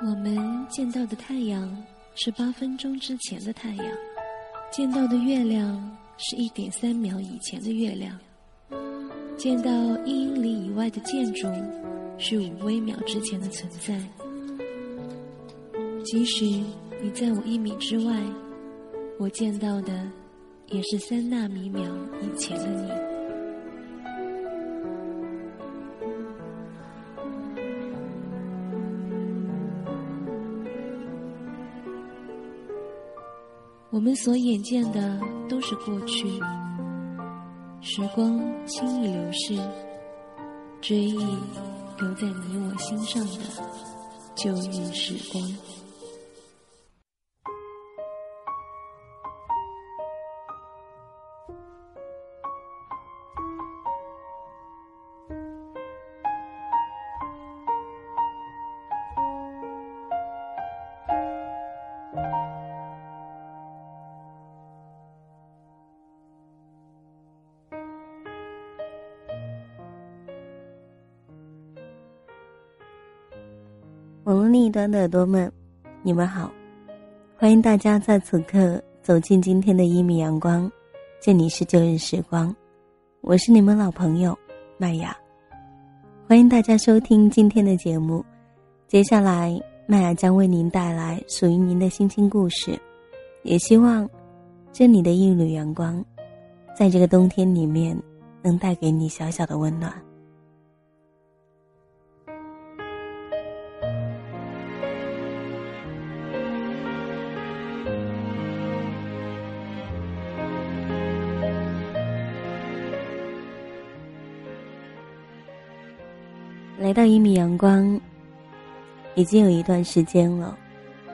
我们见到的太阳是八分钟之前的太阳，见到的月亮是一点三秒以前的月亮，见到一英里以外的建筑是五微秒之前的存在。即使你在我一米之外，我见到的也是三纳米秒以前的你。我们所眼见的都是过去，时光轻易流逝，追忆留在你我心上的旧日时光。网络另一端的耳朵们，你们好！欢迎大家在此刻走进今天的一米阳光，这里是旧日时光，我是你们老朋友麦雅。欢迎大家收听今天的节目，接下来麦雅将为您带来属于您的心情故事，也希望这里的一缕阳光，在这个冬天里面能带给你小小的温暖。来到一米阳光，已经有一段时间了。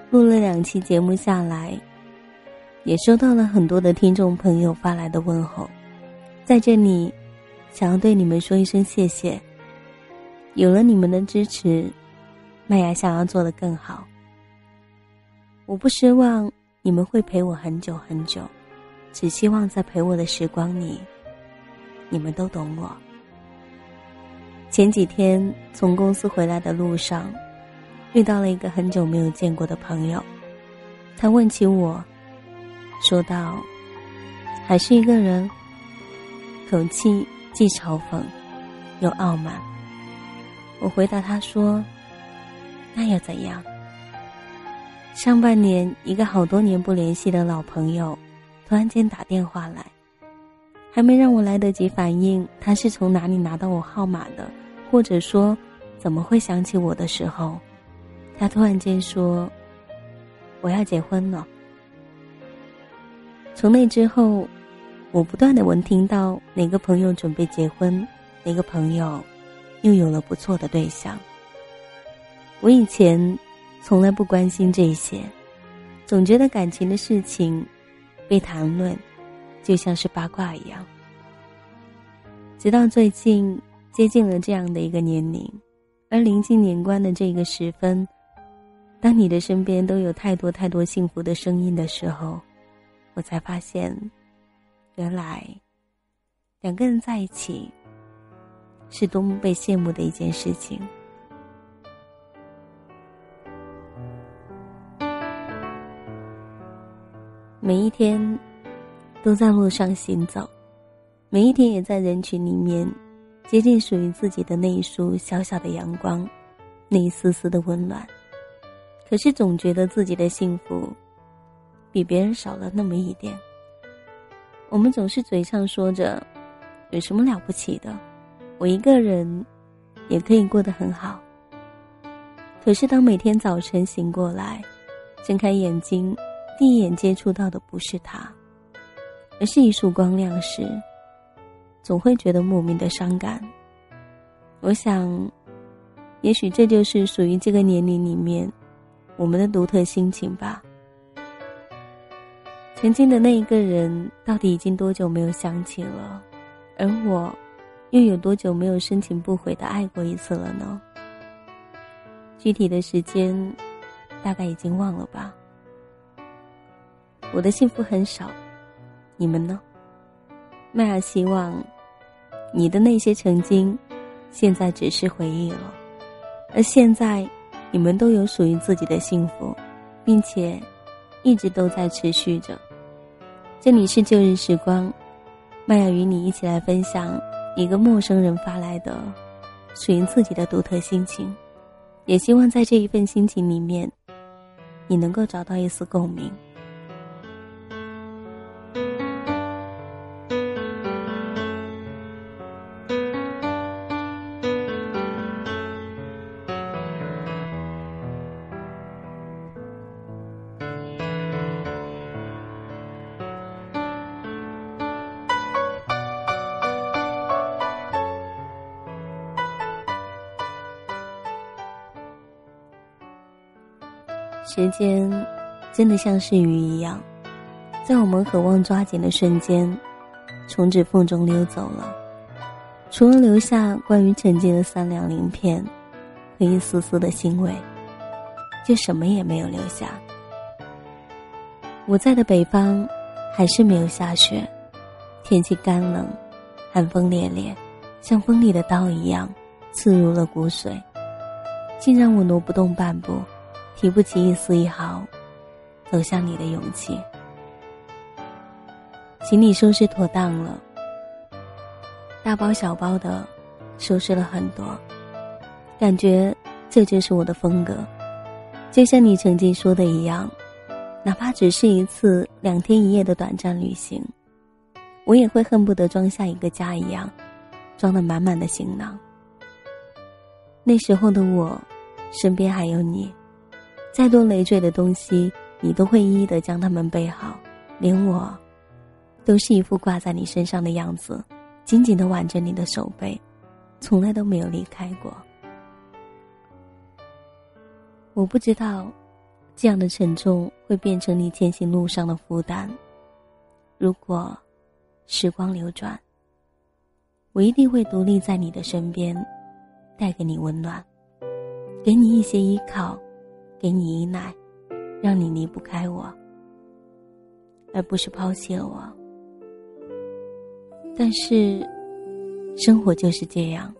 录了两期节目下来，也收到了很多的听众朋友发来的问候，在这里，想要对你们说一声谢谢。有了你们的支持，麦芽想要做的更好。我不奢望你们会陪我很久很久，只希望在陪我的时光里，你们都懂我。前几天从公司回来的路上，遇到了一个很久没有见过的朋友，他问起我，说道：“还是一个人。”口气既嘲讽又傲慢。我回答他说：“那又怎样？上半年一个好多年不联系的老朋友，突然间打电话来，还没让我来得及反应他是从哪里拿到我号码的。”或者说，怎么会想起我的时候，他突然间说：“我要结婚了。”从那之后，我不断的闻听到哪个朋友准备结婚，哪个朋友又有了不错的对象。我以前从来不关心这些，总觉得感情的事情被谈论就像是八卦一样。直到最近。接近了这样的一个年龄，而临近年关的这个时分，当你的身边都有太多太多幸福的声音的时候，我才发现，原来两个人在一起是多么被羡慕的一件事情。每一天都在路上行走，每一天也在人群里面。接近属于自己的那一束小小的阳光，那一丝丝的温暖。可是总觉得自己的幸福比别人少了那么一点。我们总是嘴上说着有什么了不起的，我一个人也可以过得很好。可是当每天早晨醒过来，睁开眼睛，第一眼接触到的不是他，而是一束光亮时。总会觉得莫名的伤感。我想，也许这就是属于这个年龄里面我们的独特心情吧。曾经的那一个人，到底已经多久没有想起了？而我，又有多久没有深情不悔的爱过一次了呢？具体的时间，大概已经忘了吧。我的幸福很少，你们呢？麦尔希望。你的那些曾经，现在只是回忆了，而现在你们都有属于自己的幸福，并且一直都在持续着。这里是旧日时光，麦雅与你一起来分享一个陌生人发来的属于自己的独特心情，也希望在这一份心情里面，你能够找到一丝共鸣。时间真的像是鱼一样，在我们渴望抓紧的瞬间，从指缝中溜走了。除了留下关于曾经的三两鳞片和一丝丝的欣慰，就什么也没有留下。我在的北方还是没有下雪，天气干冷，寒风烈烈，像锋利的刀一样刺入了骨髓，竟让我挪不动半步。提不起一丝一毫走向你的勇气。行李收拾妥当了，大包小包的收拾了很多，感觉这就是我的风格。就像你曾经说的一样，哪怕只是一次两天一夜的短暂旅行，我也会恨不得装下一个家一样，装得满满的行囊。那时候的我，身边还有你。再多累赘的东西，你都会一一的将它们备好，连我，都是一副挂在你身上的样子，紧紧的挽着你的手背，从来都没有离开过。我不知道，这样的沉重会变成你前行路上的负担。如果时光流转，我一定会独立在你的身边，带给你温暖，给你一些依靠。给你依赖，让你离不开我，而不是抛弃了我。但是，生活就是这样，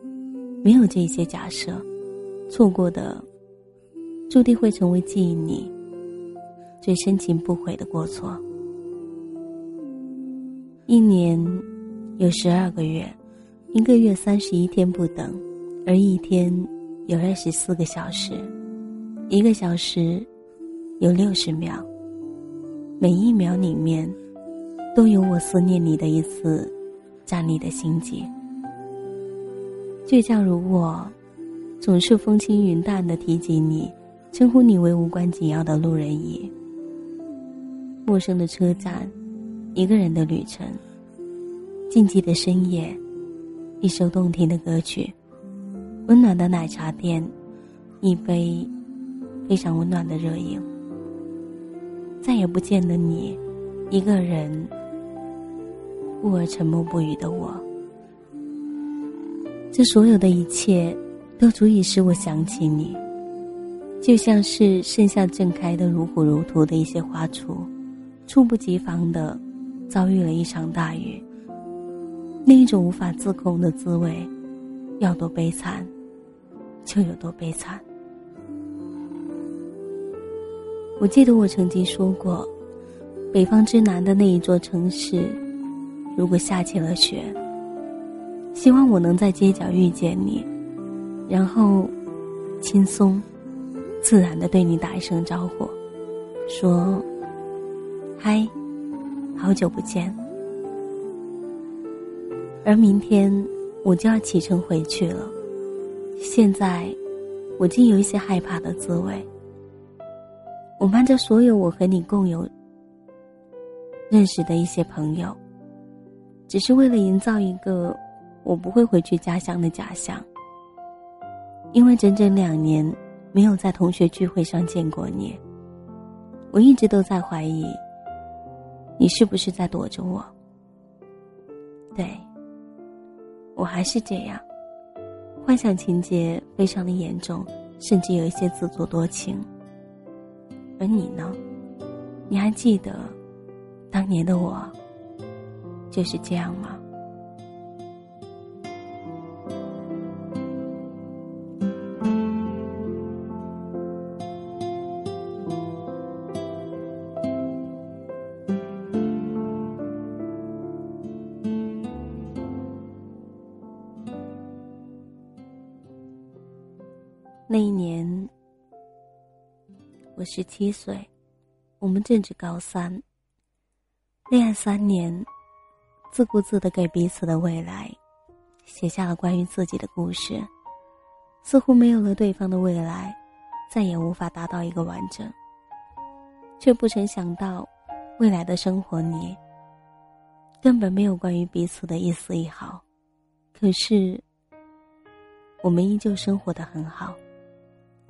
没有这些假设，错过的，注定会成为记忆里最深情不悔的过错。一年有十二个月，一个月三十一天不等，而一天有二十四个小时。一个小时有六十秒，每一秒里面都有我思念你的一次站立的心结。倔强如我，总是风轻云淡的提及你，称呼你为无关紧要的路人乙。陌生的车站，一个人的旅程，静寂的深夜，一首动听的歌曲，温暖的奶茶店，一杯。非常温暖的热影，再也不见的你，一个人，故而沉默不语的我。这所有的一切，都足以使我想起你，就像是盛夏正开的如火如荼的一些花簇，猝不及防的遭遇了一场大雨。那一种无法自控的滋味，要多悲惨，就有多悲惨。我记得我曾经说过，北方之南的那一座城市，如果下起了雪，希望我能在街角遇见你，然后轻松、自然的对你打一声招呼，说：“嗨，好久不见。”而明天我就要启程回去了，现在我竟有一些害怕的滋味。我瞒着所有我和你共有认识的一些朋友，只是为了营造一个我不会回去家乡的假象。因为整整两年没有在同学聚会上见过你，我一直都在怀疑你是不是在躲着我。对，我还是这样，幻想情节非常的严重，甚至有一些自作多情。而你呢？你还记得当年的我就是这样吗？那一年我十七岁，我们正值高三。恋爱三年，自顾自的给彼此的未来写下了关于自己的故事，似乎没有了对方的未来，再也无法达到一个完整。却不曾想到，未来的生活里根本没有关于彼此的一丝一毫。可是，我们依旧生活的很好，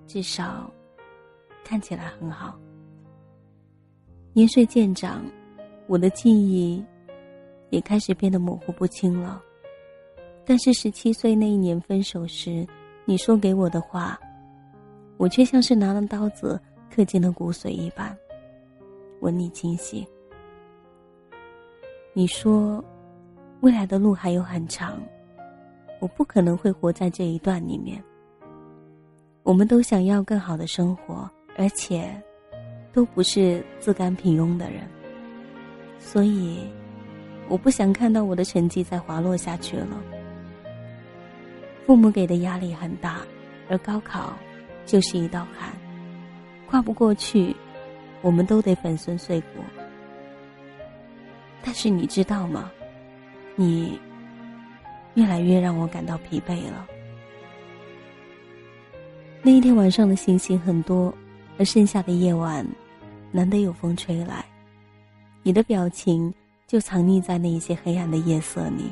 至少看起来很好。年岁渐长。我的记忆也开始变得模糊不清了，但是十七岁那一年分手时，你说给我的话，我却像是拿了刀子刻进了骨髓一般，纹理清晰。你说，未来的路还有很长，我不可能会活在这一段里面。我们都想要更好的生活，而且，都不是自甘平庸的人。所以，我不想看到我的成绩再滑落下去了。父母给的压力很大，而高考就是一道坎，跨不过去，我们都得粉身碎骨。但是你知道吗？你越来越让我感到疲惫了。那一天晚上的星星很多，而剩下的夜晚，难得有风吹来。你的表情就藏匿在那一些黑暗的夜色里，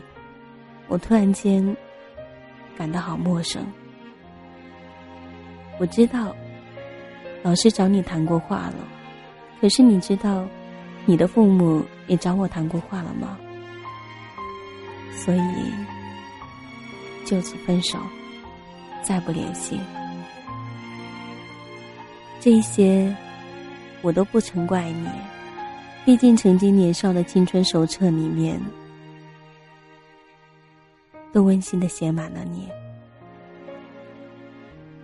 我突然间感到好陌生。我知道老师找你谈过话了，可是你知道你的父母也找我谈过话了吗？所以就此分手，再不联系。这些我都不曾怪你。毕竟，曾经年少的青春手册里面，都温馨的写满了你。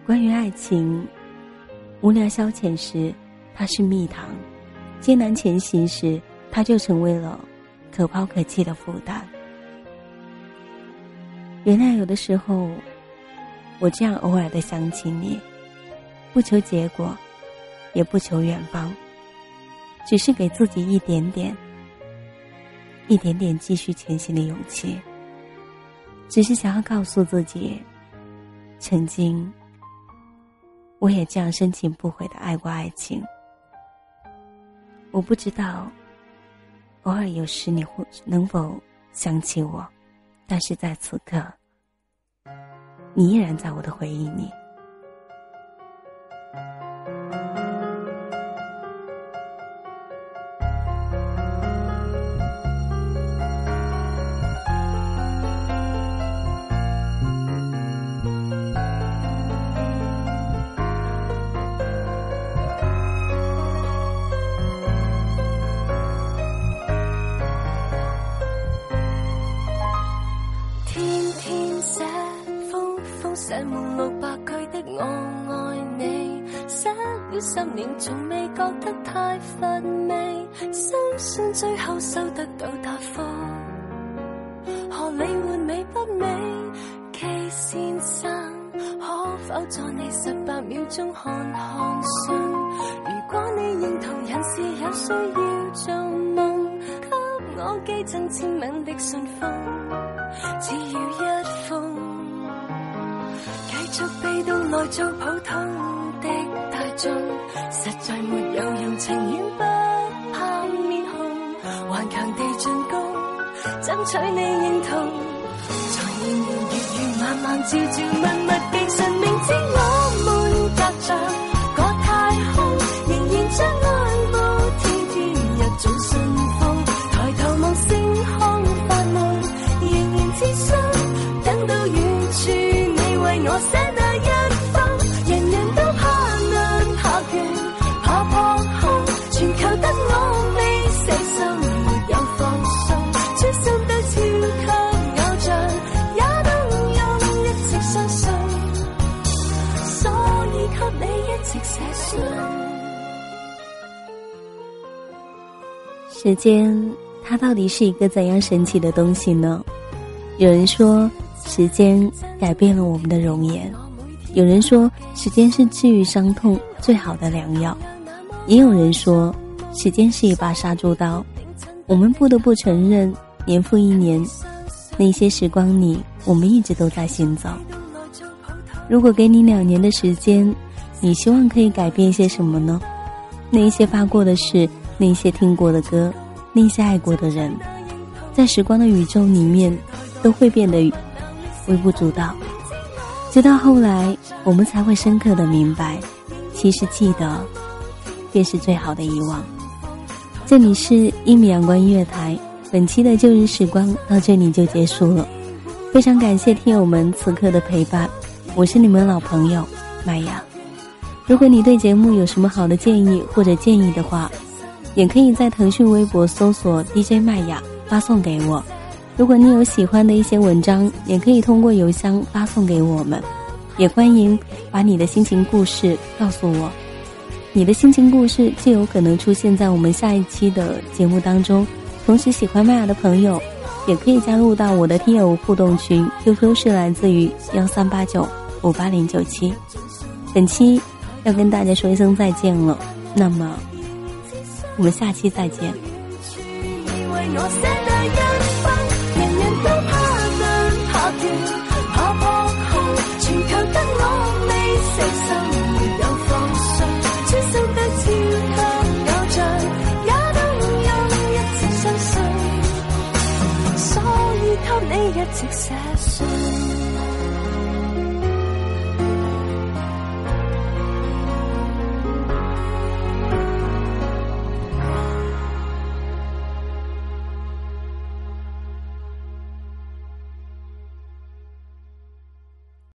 关于爱情，无聊消遣时，它是蜜糖；艰难前行时，它就成为了可抛可弃的负担。原谅，有的时候，我这样偶尔的想起你，不求结果，也不求远方。只是给自己一点点、一点点继续前行的勇气。只是想要告诉自己，曾经我也这样深情不悔的爱过爱情。我不知道，偶尔有时你会能否想起我，但是在此刻，你依然在我的回忆里。年从未觉得太乏味，相信最后收得到答复。何理换美不美？K 先生，可否在你十八秒钟看看信？如果你认同人是有需要做梦，给我寄赠签名的信封，只要一封。继续被动来做普通的中，实在没有用，情愿不怕面红，顽强地进攻，争取你认同。在年年月月晚晚朝朝密密寄信，明知我时间，它到底是一个怎样神奇的东西呢？有人说，时间改变了我们的容颜，有人说，时间是治愈伤痛最好的良药；也有人说，时间是一把杀猪刀。我们不得不承认，年复一年，那些时光里，我们一直都在行走。如果给你两年的时间，你希望可以改变些什么呢？那些发过的事，那些听过的歌，那些爱过的人，在时光的宇宙里面，都会变得微不足道。直到后来，我们才会深刻的明白，其实记得，便是最好的遗忘。这里是一米阳光音乐台，本期的旧日时光到这里就结束了。非常感谢听友们此刻的陪伴，我是你们老朋友麦雅。如果你对节目有什么好的建议或者建议的话，也可以在腾讯微博搜索 DJ 麦雅发送给我。如果你有喜欢的一些文章，也可以通过邮箱发送给我们。也欢迎把你的心情故事告诉我。你的心情故事就有可能出现在我们下一期的节目当中。同时，喜欢麦雅的朋友也可以加入到我的听友互动群，QQ 是来自于幺三八九五八零九七。本期要跟大家说一声再见了，那么我们下期再见。